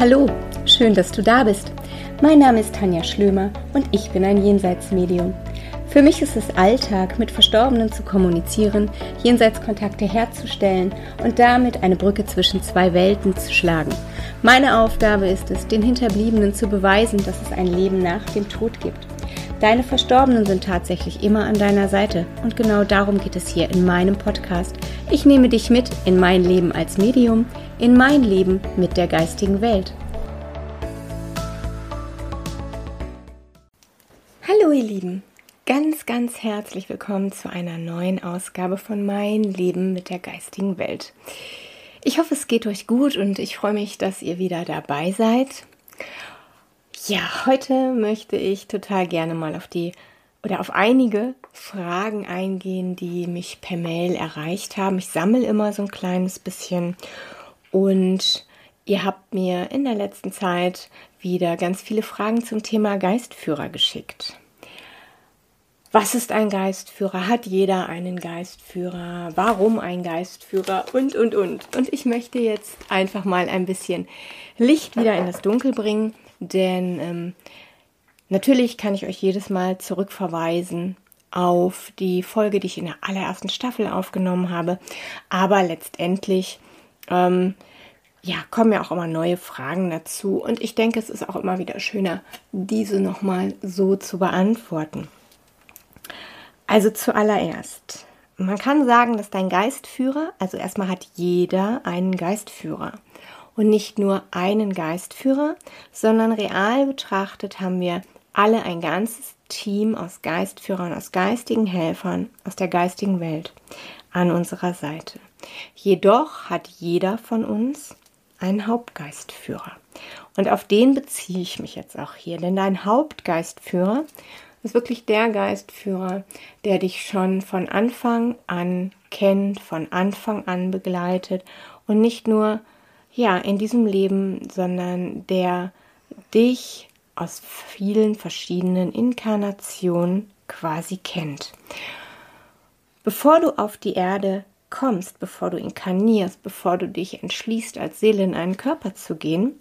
Hallo, schön, dass du da bist. Mein Name ist Tanja Schlömer und ich bin ein Jenseitsmedium. Für mich ist es Alltag, mit Verstorbenen zu kommunizieren, Jenseitskontakte herzustellen und damit eine Brücke zwischen zwei Welten zu schlagen. Meine Aufgabe ist es, den Hinterbliebenen zu beweisen, dass es ein Leben nach dem Tod gibt. Deine Verstorbenen sind tatsächlich immer an deiner Seite und genau darum geht es hier in meinem Podcast. Ich nehme dich mit in mein Leben als Medium, in mein Leben mit der geistigen Welt. Hallo ihr Lieben, ganz, ganz herzlich willkommen zu einer neuen Ausgabe von Mein Leben mit der geistigen Welt. Ich hoffe, es geht euch gut und ich freue mich, dass ihr wieder dabei seid. Ja, heute möchte ich total gerne mal auf die oder auf einige Fragen eingehen, die mich per Mail erreicht haben. Ich sammle immer so ein kleines bisschen und ihr habt mir in der letzten Zeit wieder ganz viele Fragen zum Thema Geistführer geschickt. Was ist ein Geistführer? Hat jeder einen Geistführer? Warum ein Geistführer? Und, und, und. Und ich möchte jetzt einfach mal ein bisschen Licht wieder in das Dunkel bringen, denn ähm, natürlich kann ich euch jedes Mal zurückverweisen auf die Folge, die ich in der allerersten Staffel aufgenommen habe. Aber letztendlich, ähm, ja, kommen ja auch immer neue Fragen dazu. Und ich denke, es ist auch immer wieder schöner, diese nochmal so zu beantworten. Also zuallererst, man kann sagen, dass dein Geistführer, also erstmal hat jeder einen Geistführer. Und nicht nur einen Geistführer, sondern real betrachtet haben wir alle ein ganzes Team aus Geistführern, aus geistigen Helfern, aus der geistigen Welt an unserer Seite. Jedoch hat jeder von uns einen Hauptgeistführer. Und auf den beziehe ich mich jetzt auch hier, denn dein Hauptgeistführer ist wirklich der Geistführer, der dich schon von Anfang an kennt, von Anfang an begleitet und nicht nur ja in diesem Leben, sondern der dich aus vielen verschiedenen Inkarnationen quasi kennt. Bevor du auf die Erde kommst, bevor du inkarnierst, bevor du dich entschließt, als Seele in einen Körper zu gehen,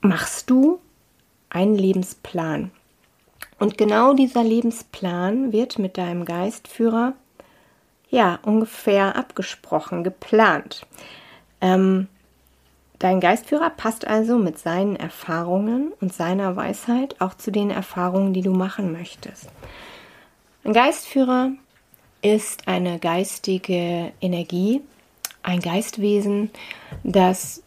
machst du einen Lebensplan. Und genau dieser Lebensplan wird mit deinem Geistführer ja ungefähr abgesprochen, geplant. Ähm, dein Geistführer passt also mit seinen Erfahrungen und seiner Weisheit auch zu den Erfahrungen, die du machen möchtest. Ein Geistführer ist eine geistige Energie, ein Geistwesen, das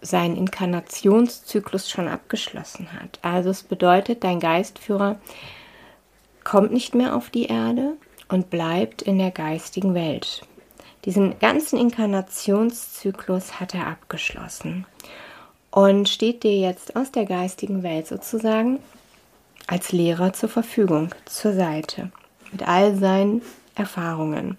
seinen Inkarnationszyklus schon abgeschlossen hat. Also es bedeutet, dein Geistführer kommt nicht mehr auf die Erde und bleibt in der geistigen Welt. Diesen ganzen Inkarnationszyklus hat er abgeschlossen und steht dir jetzt aus der geistigen Welt sozusagen als Lehrer zur Verfügung, zur Seite, mit all seinen Erfahrungen.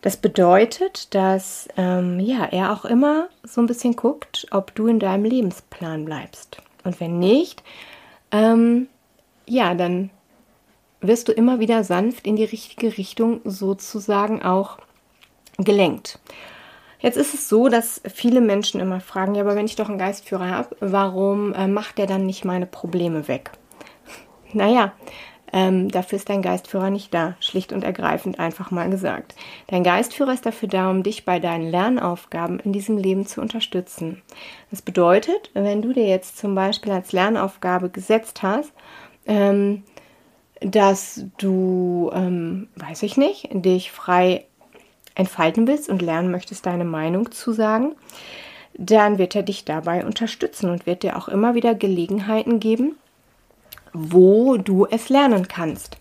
Das bedeutet, dass ähm, ja, er auch immer so ein bisschen guckt, ob du in deinem Lebensplan bleibst. Und wenn nicht, ähm, ja, dann wirst du immer wieder sanft in die richtige Richtung sozusagen auch gelenkt. Jetzt ist es so, dass viele Menschen immer fragen, ja, aber wenn ich doch einen Geistführer habe, warum äh, macht der dann nicht meine Probleme weg? Naja, ähm, dafür ist dein Geistführer nicht da, schlicht und ergreifend einfach mal gesagt. Dein Geistführer ist dafür da, um dich bei deinen Lernaufgaben in diesem Leben zu unterstützen. Das bedeutet, wenn du dir jetzt zum Beispiel als Lernaufgabe gesetzt hast, ähm, dass du, ähm, weiß ich nicht, dich frei entfalten willst und lernen möchtest, deine Meinung zu sagen, dann wird er dich dabei unterstützen und wird dir auch immer wieder Gelegenheiten geben, wo du es lernen kannst.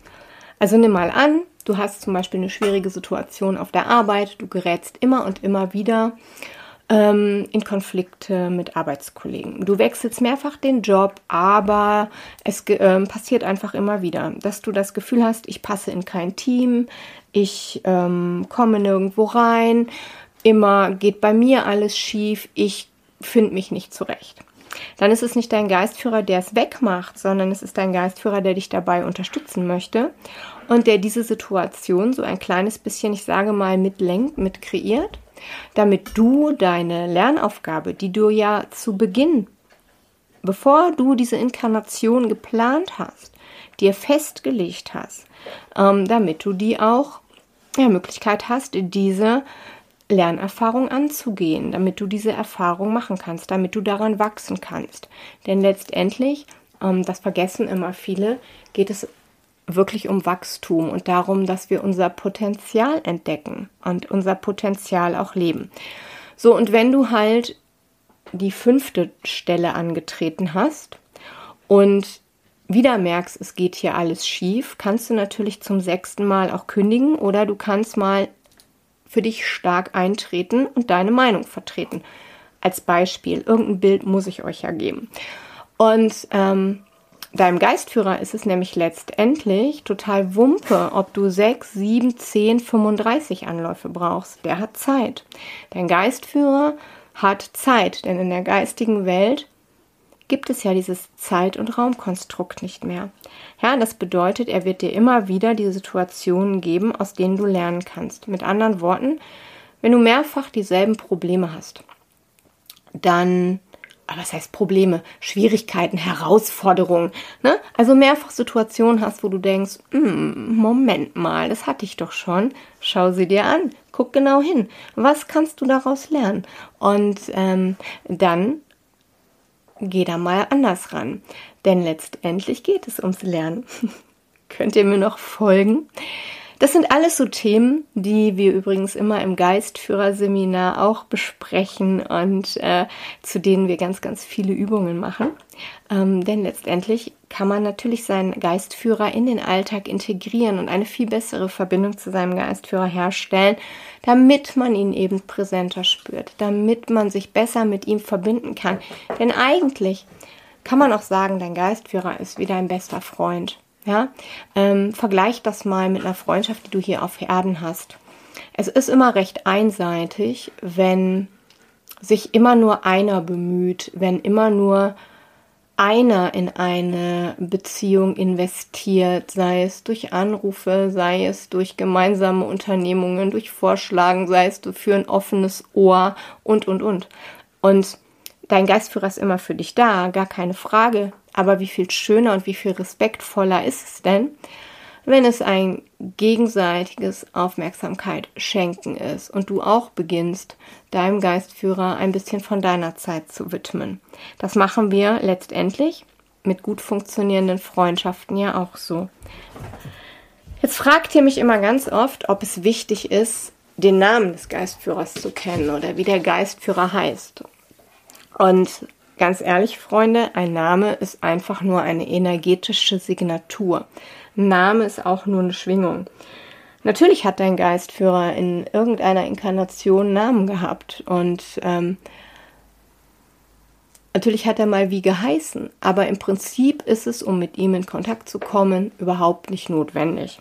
Also nimm mal an, du hast zum Beispiel eine schwierige Situation auf der Arbeit, du gerätst immer und immer wieder ähm, in Konflikte mit Arbeitskollegen. Du wechselst mehrfach den Job, aber es ähm, passiert einfach immer wieder, dass du das Gefühl hast, ich passe in kein Team, ich ähm, komme nirgendwo rein, immer geht bei mir alles schief, ich finde mich nicht zurecht dann ist es nicht dein Geistführer, der es wegmacht, sondern es ist dein Geistführer, der dich dabei unterstützen möchte und der diese Situation so ein kleines bisschen, ich sage mal, mitlenkt, mit kreiert, damit du deine Lernaufgabe, die du ja zu Beginn, bevor du diese Inkarnation geplant hast, dir festgelegt hast, ähm, damit du die auch ja, Möglichkeit hast, diese Lernerfahrung anzugehen, damit du diese Erfahrung machen kannst, damit du daran wachsen kannst. Denn letztendlich, ähm, das vergessen immer viele, geht es wirklich um Wachstum und darum, dass wir unser Potenzial entdecken und unser Potenzial auch leben. So, und wenn du halt die fünfte Stelle angetreten hast und wieder merkst, es geht hier alles schief, kannst du natürlich zum sechsten Mal auch kündigen oder du kannst mal für dich stark eintreten und deine Meinung vertreten. Als Beispiel, irgendein Bild muss ich euch ja geben. Und ähm, deinem Geistführer ist es nämlich letztendlich total Wumpe, ob du 6, 7, 10, 35 Anläufe brauchst. Der hat Zeit. Dein Geistführer hat Zeit, denn in der geistigen Welt gibt es ja dieses Zeit- und Raumkonstrukt nicht mehr. Ja, das bedeutet, er wird dir immer wieder diese Situationen geben, aus denen du lernen kannst. Mit anderen Worten, wenn du mehrfach dieselben Probleme hast, dann, aber was heißt Probleme? Schwierigkeiten, Herausforderungen, ne? Also mehrfach Situationen hast, wo du denkst, hm, Moment mal, das hatte ich doch schon. Schau sie dir an, guck genau hin. Was kannst du daraus lernen? Und ähm, dann geh da mal anders ran. Denn letztendlich geht es ums Lernen. Könnt ihr mir noch folgen? Das sind alles so Themen, die wir übrigens immer im Geistführerseminar auch besprechen und äh, zu denen wir ganz, ganz viele Übungen machen. Ähm, denn letztendlich kann man natürlich seinen Geistführer in den Alltag integrieren und eine viel bessere Verbindung zu seinem Geistführer herstellen, damit man ihn eben präsenter spürt, damit man sich besser mit ihm verbinden kann. Denn eigentlich kann man auch sagen, dein Geistführer ist wie dein bester Freund. Ja, ähm, vergleich das mal mit einer Freundschaft, die du hier auf Erden hast. Es ist immer recht einseitig, wenn sich immer nur einer bemüht, wenn immer nur einer in eine Beziehung investiert, sei es durch Anrufe, sei es durch gemeinsame Unternehmungen, durch Vorschlagen, sei es für ein offenes Ohr und, und, und. Und dein Geistführer ist immer für dich da, gar keine Frage. Aber wie viel schöner und wie viel respektvoller ist es denn, wenn es ein gegenseitiges Aufmerksamkeit schenken ist und du auch beginnst, deinem Geistführer ein bisschen von deiner Zeit zu widmen. Das machen wir letztendlich mit gut funktionierenden Freundschaften ja auch so. Jetzt fragt ihr mich immer ganz oft, ob es wichtig ist, den Namen des Geistführers zu kennen oder wie der Geistführer heißt. Und Ganz ehrlich, Freunde, ein Name ist einfach nur eine energetische Signatur. Ein Name ist auch nur eine Schwingung. Natürlich hat dein Geistführer in irgendeiner Inkarnation Namen gehabt und ähm, natürlich hat er mal wie geheißen, aber im Prinzip ist es, um mit ihm in Kontakt zu kommen, überhaupt nicht notwendig.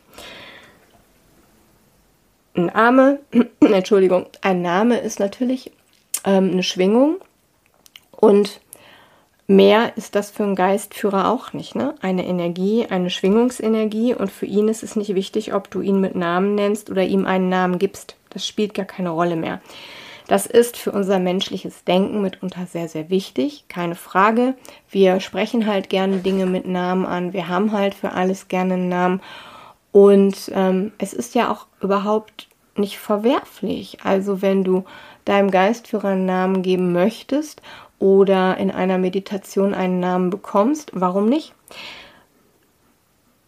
Ein Name, Entschuldigung, ein Name ist natürlich ähm, eine Schwingung und Mehr ist das für einen Geistführer auch nicht, ne? Eine Energie, eine Schwingungsenergie und für ihn ist es nicht wichtig, ob du ihn mit Namen nennst oder ihm einen Namen gibst. Das spielt gar keine Rolle mehr. Das ist für unser menschliches Denken mitunter sehr, sehr wichtig, keine Frage. Wir sprechen halt gerne Dinge mit Namen an. Wir haben halt für alles gerne einen Namen. Und ähm, es ist ja auch überhaupt nicht verwerflich. Also wenn du deinem Geistführer einen Namen geben möchtest oder in einer Meditation einen Namen bekommst, warum nicht?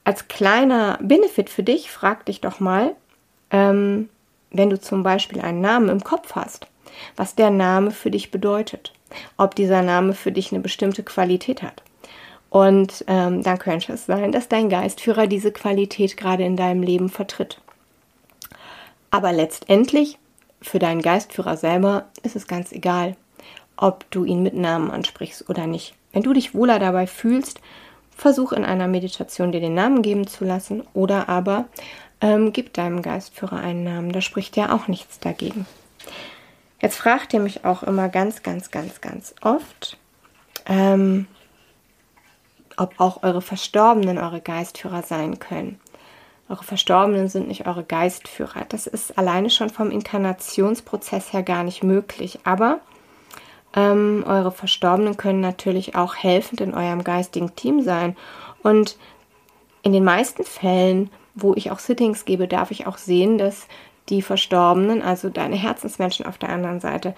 Als kleiner Benefit für dich, frag dich doch mal, ähm, wenn du zum Beispiel einen Namen im Kopf hast, was der Name für dich bedeutet, ob dieser Name für dich eine bestimmte Qualität hat. Und ähm, dann könnte es sein, dass dein Geistführer diese Qualität gerade in deinem Leben vertritt. Aber letztendlich, für deinen Geistführer selber, ist es ganz egal ob du ihn mit Namen ansprichst oder nicht. Wenn du dich wohler dabei fühlst, versuch in einer Meditation dir den Namen geben zu lassen oder aber ähm, gib deinem Geistführer einen Namen. Da spricht ja auch nichts dagegen. Jetzt fragt ihr mich auch immer ganz, ganz, ganz, ganz oft, ähm, ob auch eure Verstorbenen eure Geistführer sein können. Eure Verstorbenen sind nicht eure Geistführer. Das ist alleine schon vom Inkarnationsprozess her gar nicht möglich. Aber ähm, eure Verstorbenen können natürlich auch helfend in eurem geistigen Team sein. Und in den meisten Fällen, wo ich auch Sittings gebe, darf ich auch sehen, dass die Verstorbenen, also deine Herzensmenschen auf der anderen Seite,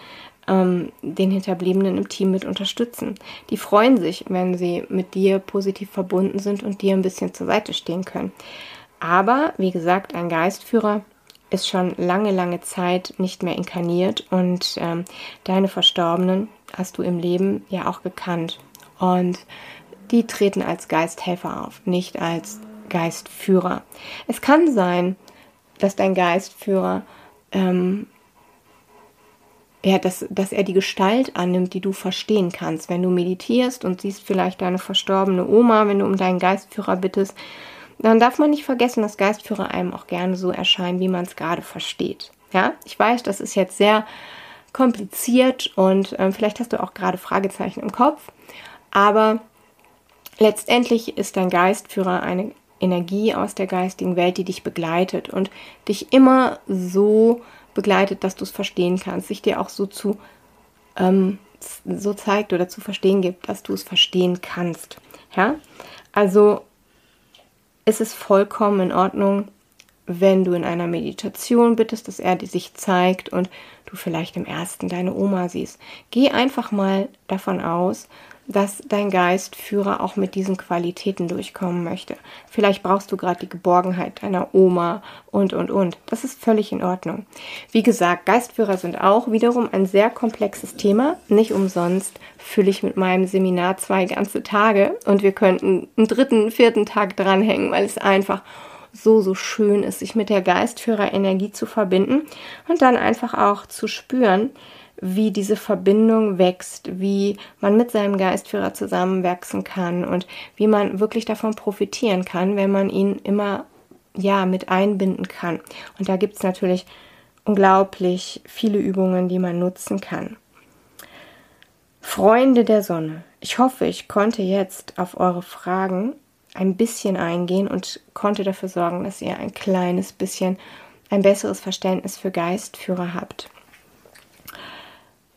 ähm, den Hinterbliebenen im Team mit unterstützen. Die freuen sich, wenn sie mit dir positiv verbunden sind und dir ein bisschen zur Seite stehen können. Aber, wie gesagt, ein Geistführer ist schon lange, lange Zeit nicht mehr inkarniert und ähm, deine Verstorbenen hast du im Leben ja auch gekannt. Und die treten als Geisthelfer auf, nicht als Geistführer. Es kann sein, dass dein Geistführer ähm, ja, dass, dass er die Gestalt annimmt, die du verstehen kannst. Wenn du meditierst und siehst vielleicht deine verstorbene Oma, wenn du um deinen Geistführer bittest, dann darf man nicht vergessen, dass Geistführer einem auch gerne so erscheinen, wie man es gerade versteht. Ja, ich weiß, das ist jetzt sehr kompliziert und ähm, vielleicht hast du auch gerade Fragezeichen im Kopf, aber letztendlich ist dein Geistführer eine Energie aus der geistigen Welt, die dich begleitet und dich immer so begleitet, dass du es verstehen kannst, sich dir auch so zu ähm, so zeigt oder zu verstehen gibt, dass du es verstehen kannst. Ja, also ist es vollkommen in Ordnung, wenn du in einer Meditation bittest, dass er dir sich zeigt und du vielleicht im ersten deine Oma siehst. Geh einfach mal davon aus, dass dein Geistführer auch mit diesen Qualitäten durchkommen möchte. Vielleicht brauchst du gerade die Geborgenheit deiner Oma und, und, und. Das ist völlig in Ordnung. Wie gesagt, Geistführer sind auch wiederum ein sehr komplexes Thema. Nicht umsonst fülle ich mit meinem Seminar zwei ganze Tage und wir könnten einen dritten, vierten Tag dranhängen, weil es einfach so, so schön ist, sich mit der Geistführerenergie zu verbinden und dann einfach auch zu spüren, wie diese Verbindung wächst, wie man mit seinem Geistführer zusammenwachsen kann und wie man wirklich davon profitieren kann, wenn man ihn immer ja mit einbinden kann. Und da gibt es natürlich unglaublich viele Übungen, die man nutzen kann. Freunde der Sonne, ich hoffe, ich konnte jetzt auf eure Fragen ein bisschen eingehen und konnte dafür sorgen, dass ihr ein kleines bisschen ein besseres Verständnis für Geistführer habt.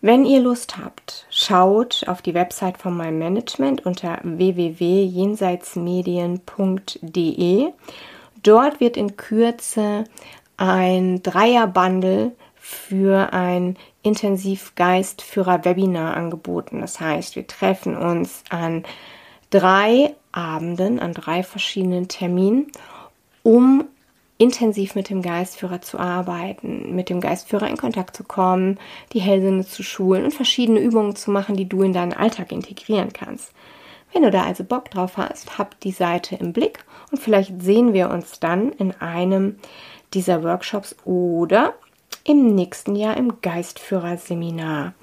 Wenn ihr Lust habt, schaut auf die Website von meinem Management unter www.jenseitsmedien.de. Dort wird in Kürze ein Dreierbundle für ein Intensivgeistführer-Webinar angeboten. Das heißt, wir treffen uns an drei Abenden, an drei verschiedenen Terminen, um intensiv mit dem Geistführer zu arbeiten, mit dem Geistführer in Kontakt zu kommen, die Hellsinne zu schulen und verschiedene Übungen zu machen, die du in deinen Alltag integrieren kannst. Wenn du da also Bock drauf hast, hab die Seite im Blick und vielleicht sehen wir uns dann in einem dieser Workshops oder im nächsten Jahr im Geistführerseminar.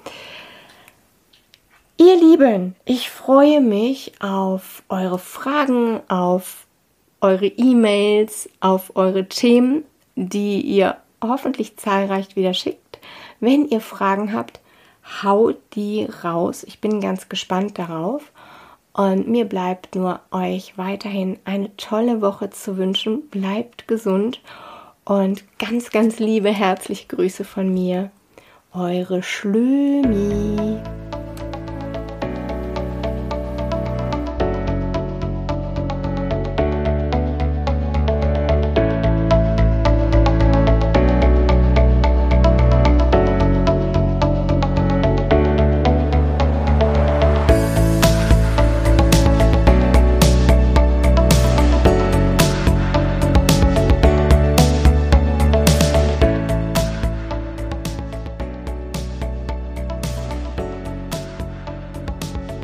Ihr Lieben, ich freue mich auf eure Fragen, auf eure E-Mails, auf eure Themen, die ihr hoffentlich zahlreich wieder schickt. Wenn ihr Fragen habt, haut die raus. Ich bin ganz gespannt darauf. Und mir bleibt nur euch weiterhin eine tolle Woche zu wünschen. Bleibt gesund und ganz, ganz liebe herzliche Grüße von mir. Eure Schlömi.